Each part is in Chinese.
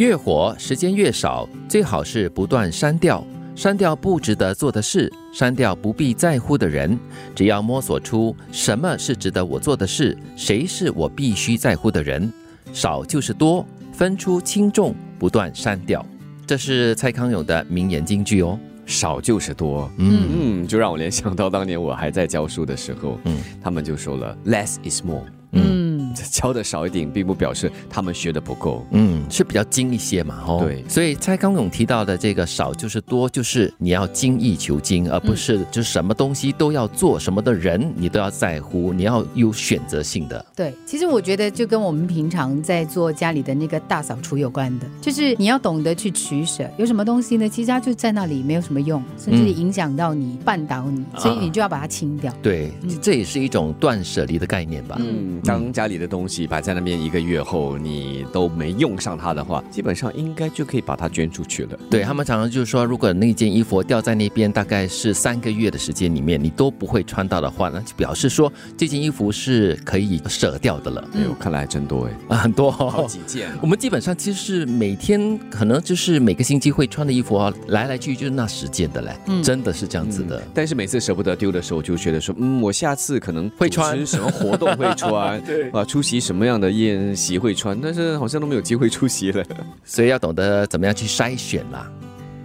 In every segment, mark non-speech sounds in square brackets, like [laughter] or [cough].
越火时间越少，最好是不断删掉，删掉不值得做的事，删掉不必在乎的人。只要摸索出什么是值得我做的事，谁是我必须在乎的人，少就是多，分出轻重，不断删掉。这是蔡康永的名言金句哦。少就是多，嗯嗯，[laughs] 就让我联想到当年我还在教书的时候，嗯他们就说了 less is more，嗯，[laughs] 教的少一点，并不表示他们学的不够。嗯，是比较精一些嘛，哦，对所以蔡康永提到的这个少就是多，就是你要精益求精，而不是就是什么东西都要做，什么的人你都要在乎，你要有选择性的。对，其实我觉得就跟我们平常在做家里的那个大扫除有关的，就是你要懂得去取舍，有什么东西呢，其实它就在那里没有什么用，甚至影响到你、绊倒你，所以你就要把它清掉。对，这也是一种断舍离的概念吧。嗯，当家里的东西摆在那边一个月后，你都没用上它的话，基本上应该就可以把它捐出去了。对他们常常就是说，如果那件衣服掉在那边，大概是三个月的时间里面，你都不会穿到的话，那就表示说这件衣服是可以舍掉的了。哎呦，看来还真多哎，啊，[laughs] 很多、好哦。几件。我们基本上其实是每天可能就是每个星期会穿的衣服啊，来来去去就是那十件的嘞，嗯真的是这样子的。但是每次舍不得丢的时候，就觉得说，嗯，我下次可能会穿什么活动会穿，[laughs] 对啊，出席什么样的宴席会穿，但是好像都没有机会出席了。[laughs] 所以要懂得怎么样去筛选啦。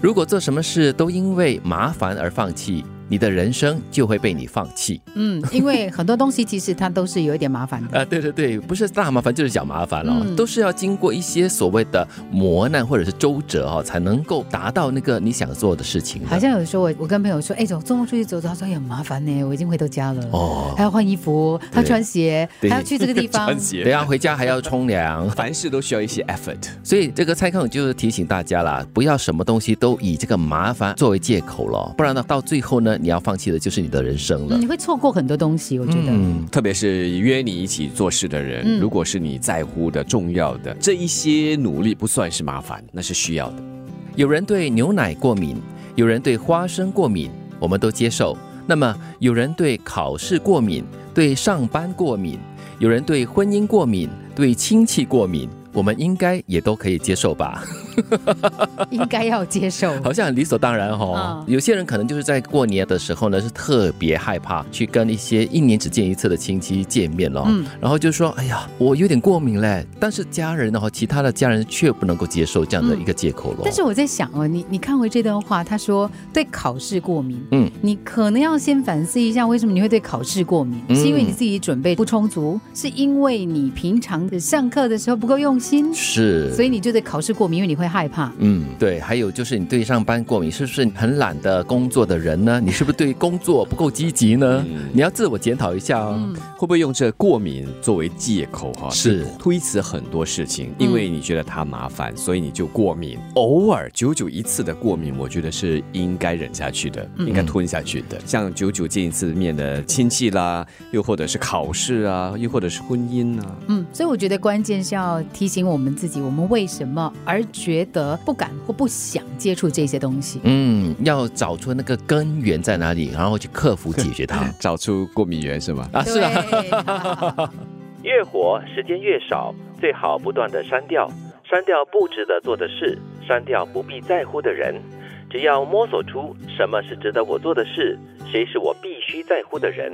如果做什么事都因为麻烦而放弃，你的人生就会被你放弃。嗯，因为很多东西其实它都是有一点麻烦的。[laughs] 啊，对对对，不是大麻烦就是小麻烦了、嗯都是要经过一些所谓的磨难或者是周折哈、才能够达到那个你想做的事情的。好像有时候我我跟朋友说，哎，走周末出去走走，他说也很麻烦呢，我已经回到家了，哦还要换衣服，还要穿鞋，还要去这个地方 [laughs] 穿。鞋等下回家还要冲凉，[laughs] 凡事都需要一些 effort。所以这个蔡康永就是提醒大家啦，不要什么东西都以这个麻烦作为借口了，不然呢，到最后呢，你要放弃的就是你的人生了嗯，。你会错过很多东西，我觉得。嗯，特别是约你一起做事的人，嗯如果是你在乎的、重要的，这一些努力不算是麻烦，那是需要的。有人对牛奶过敏，有人对花生过敏，我们都接受。那么，有人对考试过敏，对上班过敏，有人对婚姻过敏，对亲戚过敏，我们应该也都可以接受吧？[laughs] 应该要接受。好像很理所当然哦。嗯有些人可能就是在过年的时候呢，是特别害怕去跟一些一年只见一次的亲戚见面了。嗯然后就说：“哎呀，我有点过敏嘞。”但是家人呢，哈，其他的家人却不能够接受这样的一个借口咯。但是我在想哦，你你看回这段话，他说对考试过敏，嗯，你可能要先反思一下，为什么你会对考试过敏？嗯是因为你自己准备不充足，是因为你平常的上课的时候不够用心，是，所以你就对考试过敏，因为你会害怕。嗯，对，还有就是你对上班过敏，是不是很懒的工作的人呢？你是不是对工作不够积极呢？嗯你要自我检讨一下哦。嗯会不会用这过敏作为借口哈？是推辞很多事情，因为你觉得它麻烦，所以你就过敏。偶尔久久一次的过敏，我觉得是应该忍下去的，应该吞下去的。像久久见一次面的亲戚啦，又或者是考试啊，又或者是婚姻啊，嗯，所以我觉得关键是要提醒我们自己，我们为什么而觉得不敢或不想接触这些东西。嗯，要找出那个根源在哪里，然后去克服解决它 [laughs] 找出过敏源是吗？啊，是啊。啊，[laughs] 越活时间越少，最好不断的删掉，删掉不值得做的事，删掉不必在乎的人。只要摸索出什么是值得我做的事，谁是我必须在乎的人，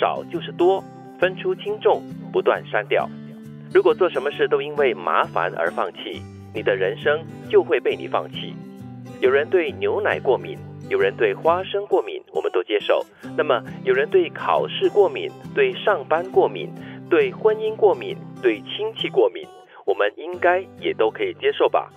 少就是多，分出轻重，不断删掉。如果做什么事都因为麻烦而放弃，你的人生就会被你放弃。有人对牛奶过敏，有人对花生过敏，我们都接受。那么，有人对考试过敏，对上班过敏，对婚姻过敏，对亲戚过敏，我们应该也都可以接受吧？